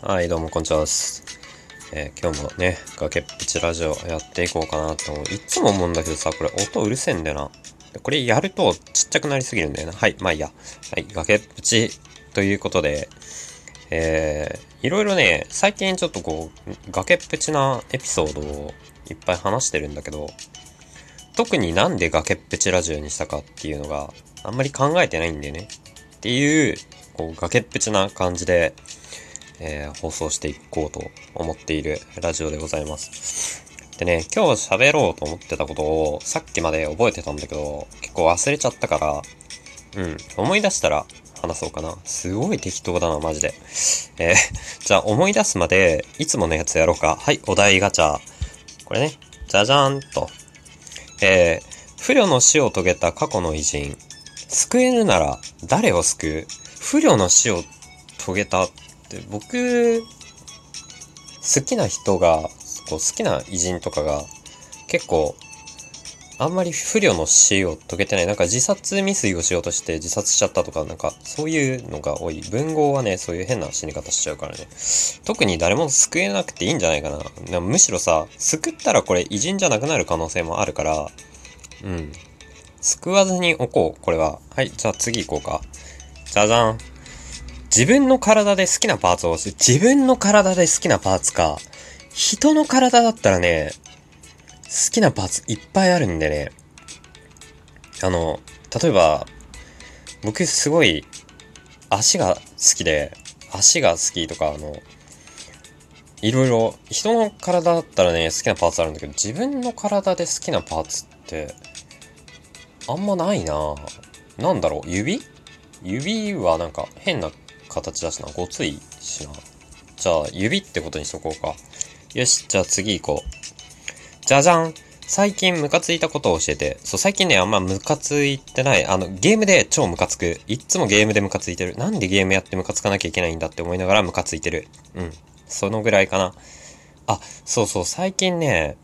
はい、どうも、こんにちはです。えー今日もね、崖っぷちラジオやっていこうかなと思う。いつも思うんだけどさ、これ音うるせえんだよな。これやるとちっちゃくなりすぎるんだよな。はい、まあいいや。はい、崖っぷちということで、えー、いろいろね、最近ちょっとこう、崖っぷちなエピソードをいっぱい話してるんだけど、特になんで崖っぷちラジオにしたかっていうのがあんまり考えてないんだよね。っていう、こう、崖っぷちな感じで、えー放送していこうと思っているラジオでございます。でね、今日喋ろうと思ってたことをさっきまで覚えてたんだけど、結構忘れちゃったから、うん、思い出したら話そうかな。すごい適当だな、マジで。えー じゃあ思い出すまで、いつものやつやろうか。はい、お題ガチャ。これね、じゃじゃーんと。えー不慮の死を遂げた過去の偉人。救えるなら誰を救う？不慮の死を遂げたって、僕、好きな人が、こう好きな偉人とかが、結構、あんまり不慮の死を遂げてない。なんか自殺未遂をしようとして自殺しちゃったとか、なんかそういうのが多い。文豪はね、そういう変な死に方しちゃうからね。特に誰も救えなくていいんじゃないかな。なむしろさ、救ったらこれ偉人じゃなくなる可能性もあるから、うん。救わずにおこう、これは。はい、じゃあ次行こうか。じゃじゃん。自分の体で好きなパーツを押す。自分の体で好きなパーツか。人の体だったらね、好きなパーツいっぱいあるんでね。あの、例えば、僕すごい足が好きで、足が好きとか、あの、いろいろ、人の体だったらね、好きなパーツあるんだけど、自分の体で好きなパーツって、あんまないななんだろう、指？指はなんか変な形だしな、ごついしな。じゃあ、指ってことにしとこうか。よし、じゃあ次行こう。じゃじゃん最近ムカついたことを教えて。そう、最近ね、あんまムカついてない。あの、ゲームで超ムカつく。いっつもゲームでムカついてる。なんでゲームやってムカつかなきゃいけないんだって思いながらムカついてる。うん。そのぐらいかな。あ、そうそう、最近ね、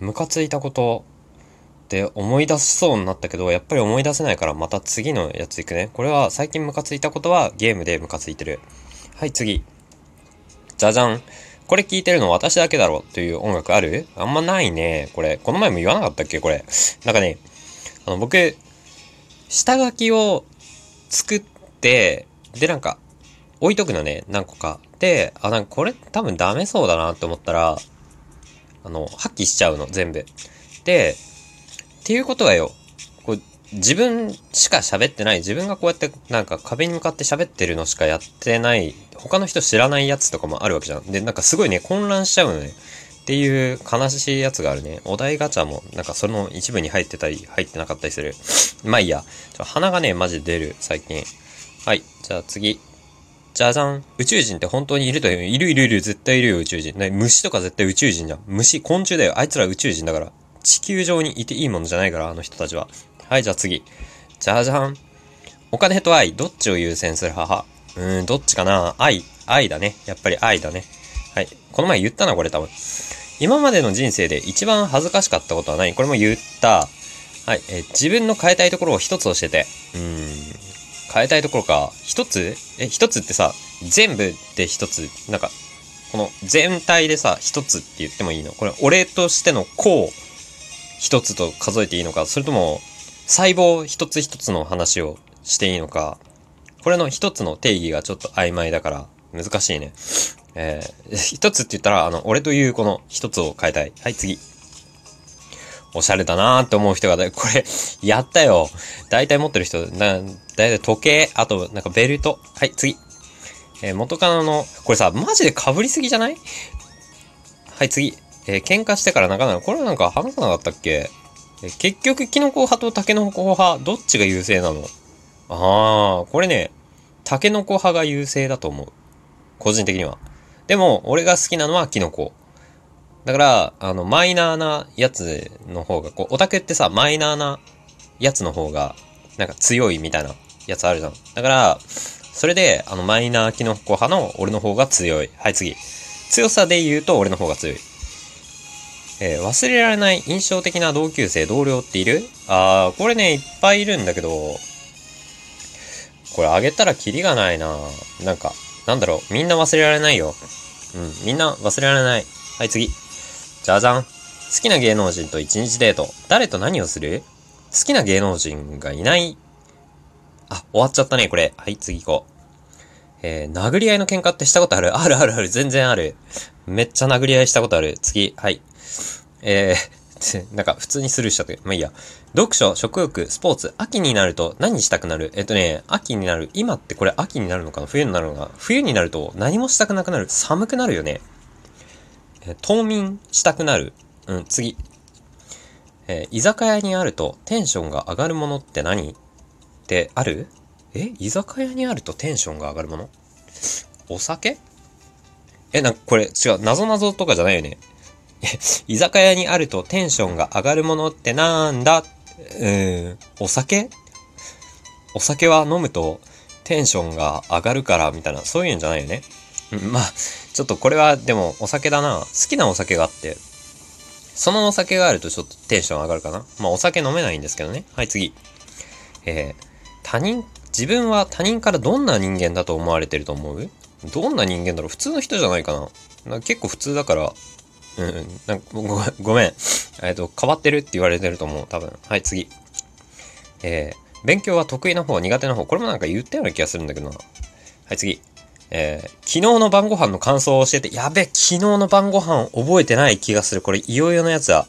ムカついたことって思い出しそうになったけど、やっぱり思い出せないからまた次のやついくね。これは最近ムカついたことはゲームでムカついてる。はい、次。じゃじゃん。これ聞いてるの私だけだろという音楽ある？あんまないね。これ。この前も言わなかったっけこれ。なんかね、あの、僕、下書きを作って、で、なんか、置いとくのね、何個か。で、あ、なんかこれ多分ダメそうだなって思ったら、あの、破棄しちゃうの、全部。で、っていうことはよ、こう自分しか喋ってない、自分がこうやってなんか壁に向かって喋ってるのしかやってない、他の人知らないやつとかもあるわけじゃん。で、なんかすごいね、混乱しちゃうのね。っていう悲しいやつがあるね。お題ガチャもなんかその一部に入ってたり、入ってなかったりする。まあいいや。ちょ鼻がね、マジで出る、最近。はい、じゃあ次。じゃじゃん。宇宙人って本当にいるという。いるいるいる、絶対いるよ、宇宙人。ね、虫とか絶対宇宙人じゃん。虫、昆虫だよ。あいつら宇宙人だから。地球上にいていいものじゃないから、あの人たちは。はい、じゃあ次。じゃじゃん。お金と愛、どっちを優先する？母うーん、どっちかな？愛、愛だね。やっぱり愛だね。はい。この前言ったな、これ多分。今までの人生で一番恥ずかしかったことは何？これも言った。はい。え自分の変えたいところを一つ教えて。うーん。変えたいところか。一つ？え、一つってさ、全部で一つ。なんか、この全体でさ、一つって言ってもいいの？これ、俺としてのこう、一つと数えていいのかそれとも、細胞一つ一つの話をしていいのかこれの一つの定義がちょっと曖昧だから、難しいね。えー、一つって言ったら、あの、俺というこの一つを変えたい。はい、次。おしゃれだなーって思う人が、これ、やったよ。大体持ってる人、な、大体時計、あと、なんかベルト。はい、次。えー元カノの、これさ、マジで被りすぎじゃない？はい、次。えー喧嘩してから仲直り。これなんか話さなかったっけ？えー結局、キノコ派とタケノコ派、どっちが優勢なの？あー、これね、タケノコ派が優勢だと思う。個人的には。でも、俺が好きなのはキノコ。だから、あの、マイナーなやつの方が、こう、オタクってさ、マイナーなやつの方が、なんか強いみたいなやつあるじゃん。だから、それで、あの、マイナーキノコ派の俺の方が強い。はい、次。強さで言うと俺の方が強い。えー忘れられない印象的な同級生、同僚っている？あー、これね、いっぱいいるんだけど、これあげたらキリがないななんか、なんだろう、みんな忘れられないよ。うん、みんな忘れられない。はい、次。じゃじゃん。好きな芸能人と一日デート。誰と何をする？好きな芸能人がいない。あ、終わっちゃったね、これ。はい、次行こう。えー、殴り合いの喧嘩ってしたことある？あるあるある、全然ある。めっちゃ殴り合いしたことある。次、はい。えー、なんか普通にスルーしちゃって。まあいいや。読書、食欲、スポーツ。秋になると何したくなる？えっとね、秋になる。今ってこれ秋になるのかな？冬になるのかな？冬になると何もしたくなくなる？寒くなるよね。え、冬眠したくなる？うん、次。えー、居酒屋にあるとテンションが上がるものって何？ってある？え居酒屋にあるとテンションが上がるもの？お酒？え、なんかこれ違う、謎々とかじゃないよね。居酒屋にあるとテンションが上がるものってなんだ？うーん、お酒？お酒は飲むとテンションが上がるからみたいな、そういうんじゃないよね。まあ、ちょっとこれはでもお酒だな。好きなお酒があって、そのお酒があるとちょっとテンション上がるかな。まあお酒飲めないんですけどね。はい、次。えー、他人？自分は他人からどんな人間だと思われてると思う？どんな人間だろう？普通の人じゃないかななか結構普通だから、うん、なんかごごめん。えっ、と、変わってるって言われてると思う、多分。はい、次。えー、勉強は得意な方、苦手な方。これもなんか言ったような気がするんだけどな。はい、次。えー、昨日の晩ご飯の感想を教えて、やべ、昨日の晩ご飯覚えてない気がする。これ、いよいよのやつだ。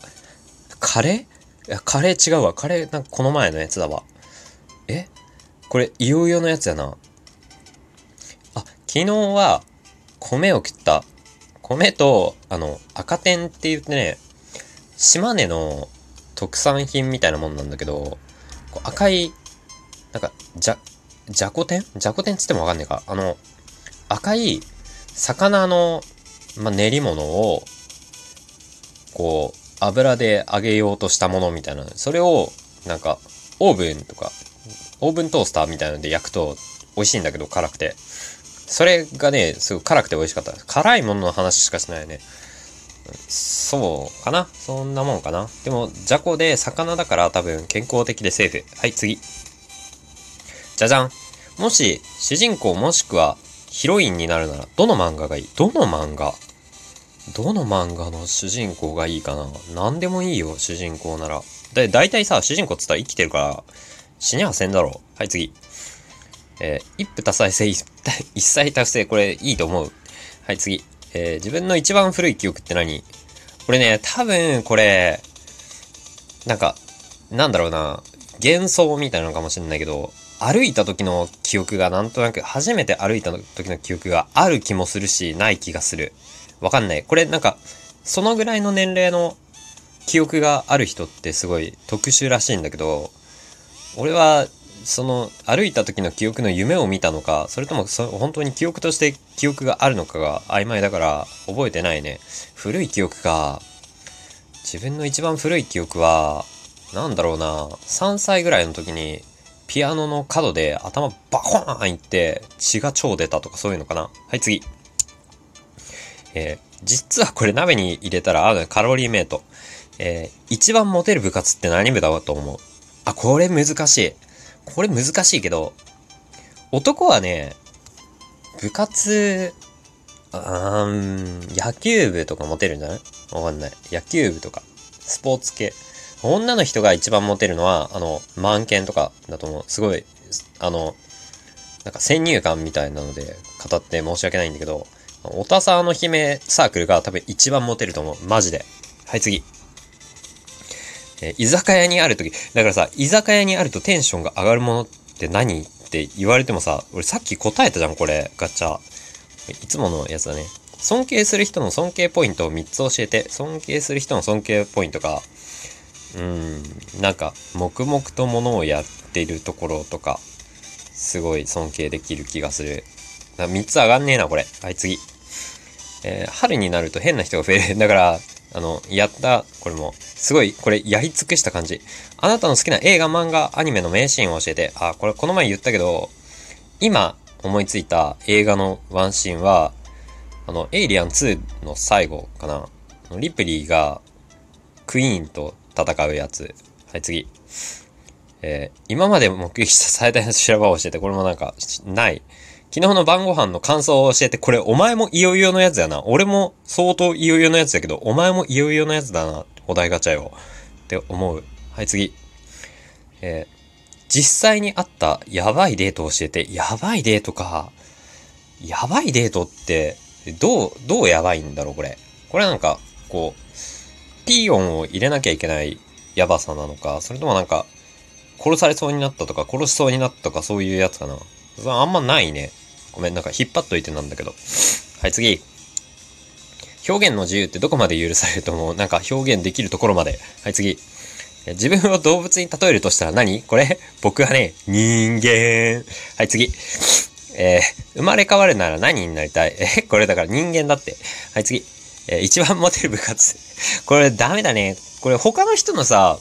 カレー？いや、カレー違うわ。カレー、なんかこの前のやつだわ。これ、いよいよのやつやな。あ、昨日は、米を切った。米と、あの、赤天って言ってね、島根の特産品みたいなもんなんだけど、赤い、なんか、じゃ、じゃこ天？じゃこ天つってもわかんねえか。あの、赤い魚の、ま練り物を、こう、油で揚げようとしたものみたいな。それを、なんか、オーブンとかオーブントースターみたいなので焼くと美味しいんだけど辛くて。それがね、すごい辛くて美味しかった。辛いものの話しかしないよね。そうかなそんなもんかなでも、じゃこで魚だから多分健康的でセーフ。はい、次。じゃじゃん。もし、主人公もしくはヒロインになるなら、どの漫画がいい？どの漫画？どの漫画の主人公がいいかな？何でもいいよ、主人公なら。だ、だいたいさ、主人公っつったら生きてるから、死にはせんだろう。はい、次。えー、一夫多妻制 一妻多夫制、これいいと思う。はい、次。えー、自分の一番古い記憶って何？これね、多分これ、なんか、なんだろうな、幻想みたいなのかもしれないけど、歩いた時の記憶がなんとなく、初めて歩いた時の記憶がある気もするし、ない気がする。わかんない。これなんか、そのぐらいの年齢の記憶がある人ってすごい特殊らしいんだけど、俺は、その、歩いた時の記憶の夢を見たのか、それともそ本当に記憶として記憶があるのかが曖昧だから覚えてないね。古い記憶か。自分の一番古い記憶は、なんだろうな、3歳ぐらいの時に、ピアノの角で頭バコーンいって血が超出たとかそういうのかな。はい、次。えー、実はこれ鍋に入れたら合うカロリーメイト。えー、一番モテる部活って何部だと思う？あ、これ難しい。これ難しいけど、男はね、部活、あー野球部とかモテるんじゃない？わかんない。野球部とか、スポーツ系。女の人が一番モテるのは、あの、満剣とかだと思う。すごい、あの、なんか先入観みたいなので語って申し訳ないんだけど、おたさの姫サークルが多分一番モテると思う。マジで。はい、次。えー、居酒屋にあるとき、だからさ、居酒屋にあるとテンションが上がるものって何って言われてもさ、俺さっき答えたじゃん、これ、ガチャ。いつものやつだね。尊敬する人の尊敬ポイントを3つ教えて、尊敬する人の尊敬ポイントが、うーん、なんか、黙々とものをやってるところとか、すごい尊敬できる気がする。3つ上がんねえな、これ。はい、次。えー、春になると変な人が増える。だから、あの、やった、これも、すごい、これ、やり尽くした感じ。あなたの好きな映画、漫画、アニメの名シーンを教えて、あ、これ、この前言ったけど、今、思いついた映画のワンシーンは、あの、エイリアン2の最後かな。リプリーが、クイーンと戦うやつ。はい、次。えー、今まで目撃した最大の修羅場を教えて、これもなんか、ない。昨日の晩ご飯の感想を教えて、これお前もいよいよのやつやな。俺も相当いよいよのやつだけど、お前もいよいよのやつだな。お題ガチャよ。って思う。はい、次。えー、実際にあったやばいデートを教えて、やばいデートか。やばいデートって、どう、どうやばいんだろう、これ。これなんか、こう、ピー音を入れなきゃいけないやばさなのか、それともなんか、殺されそうになったとか、殺しそうになったとか、そういうやつかな。あんまないね。ごめん、なんか引っ張っといてなんだけど。はい、次。表現の自由ってどこまで許されると思う？なんか表現できるところまで。はい、次。自分を動物に例えるとしたら何？これ僕はね、人間。はい、次。えー、生まれ変わるなら何になりたい？え、これだから人間だって。はい、次。えー、一番モテる部活。これダメだね。これ他の人のさ、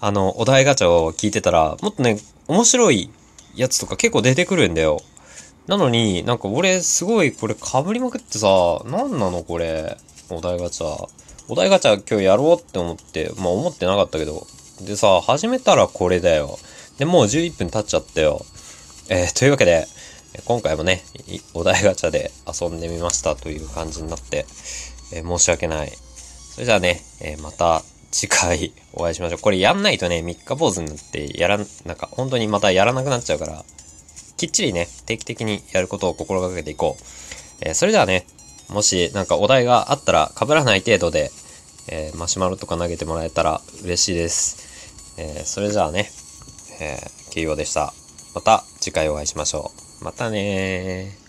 あの、お題ガチャを聞いてたら、もっとね、面白いやつとか結構出てくるんだよ。なのに、なんか俺すごいこれ被りまくってさ、なんなのこれ。お題ガチャ。お題ガチャ今日やろうって思って、まあ思ってなかったけど。でさ、始めたらこれだよ。で、もう11分経っちゃったよ。えー、というわけで、今回もね、お題ガチャで遊んでみましたという感じになって、えー、申し訳ない。それじゃあね、えー、また次回お会いしましょう。これやんないとね、三日坊主になってやら、なんか本当にまたやらなくなっちゃうから、きっちりね、定期的にやることを心がけていこう。えー、それではね、もしなんかお題があったら被らない程度で、えー、マシュマロとか投げてもらえたら嬉しいです。えー、それじゃあね、えー、キーでした。また次回お会いしましょう。またねー。